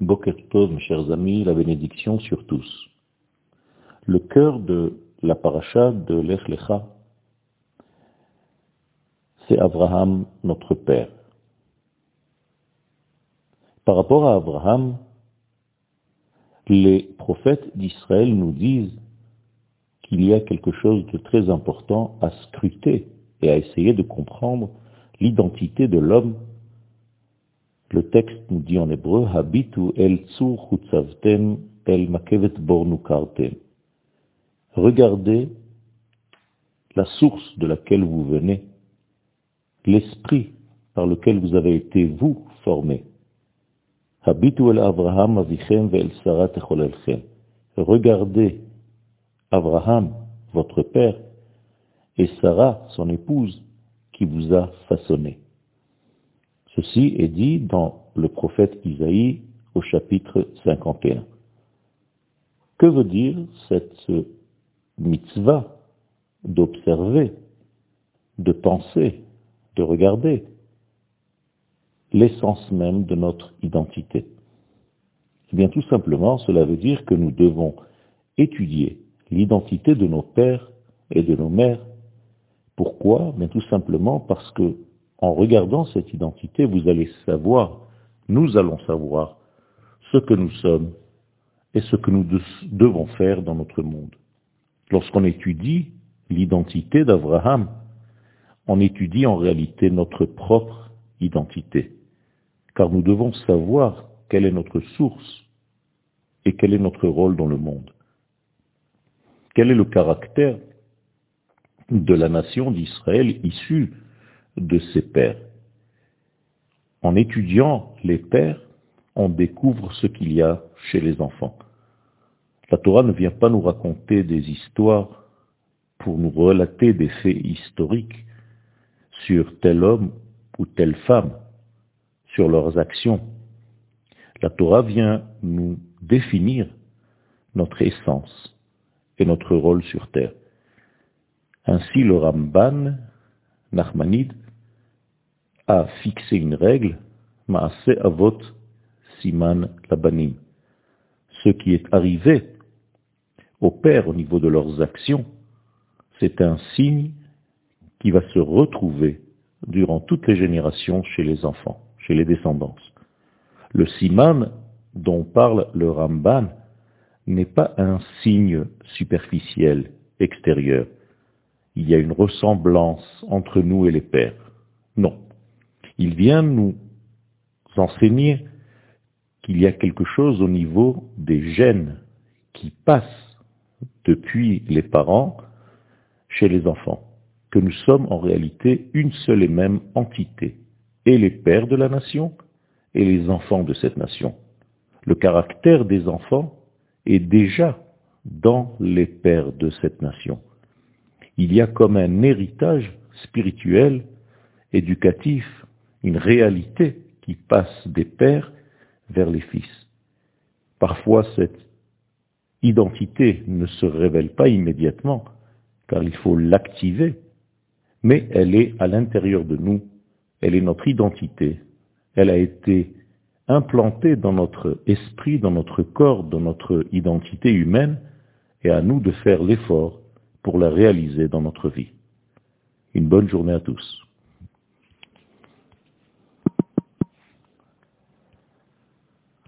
Boker Tov, mes chers amis, la bénédiction sur tous. Le cœur de la paracha de Lech Lecha, c'est Abraham, notre père. Par rapport à Abraham, les prophètes d'Israël nous disent qu'il y a quelque chose de très important à scruter et à essayer de comprendre l'identité de l'homme le texte nous dit en hébreu, Habitu el tsur el makevet bornu Regardez la source de laquelle vous venez, l'esprit par lequel vous avez été, vous, formé. Habitu el Avraham avichem ve'el Sarah Regardez Abraham, votre père, et Sarah, son épouse, qui vous a façonné. Ceci est dit dans le prophète Isaïe au chapitre 51. Que veut dire cette mitzvah d'observer, de penser, de regarder l'essence même de notre identité? Eh bien tout simplement, cela veut dire que nous devons étudier l'identité de nos pères et de nos mères. Pourquoi? Bien tout simplement parce que en regardant cette identité, vous allez savoir, nous allons savoir ce que nous sommes et ce que nous devons faire dans notre monde. Lorsqu'on étudie l'identité d'Abraham, on étudie en réalité notre propre identité, car nous devons savoir quelle est notre source et quel est notre rôle dans le monde. Quel est le caractère de la nation d'Israël issue de ses pères. En étudiant les pères, on découvre ce qu'il y a chez les enfants. La Torah ne vient pas nous raconter des histoires pour nous relater des faits historiques sur tel homme ou telle femme, sur leurs actions. La Torah vient nous définir notre essence et notre rôle sur terre. Ainsi le Ramban, Nachmanide, a fixé une règle, Maase Avot Siman Labanim. Ce qui est arrivé au père au niveau de leurs actions, c'est un signe qui va se retrouver durant toutes les générations chez les enfants, chez les descendants. Le siman dont parle le Ramban n'est pas un signe superficiel, extérieur. Il y a une ressemblance entre nous et les pères. Non. Il vient nous enseigner qu'il y a quelque chose au niveau des gènes qui passent depuis les parents chez les enfants, que nous sommes en réalité une seule et même entité, et les pères de la nation et les enfants de cette nation. Le caractère des enfants est déjà dans les pères de cette nation. Il y a comme un héritage spirituel, éducatif, une réalité qui passe des pères vers les fils. Parfois, cette identité ne se révèle pas immédiatement, car il faut l'activer, mais elle est à l'intérieur de nous, elle est notre identité, elle a été implantée dans notre esprit, dans notre corps, dans notre identité humaine, et à nous de faire l'effort pour la réaliser dans notre vie. Une bonne journée à tous.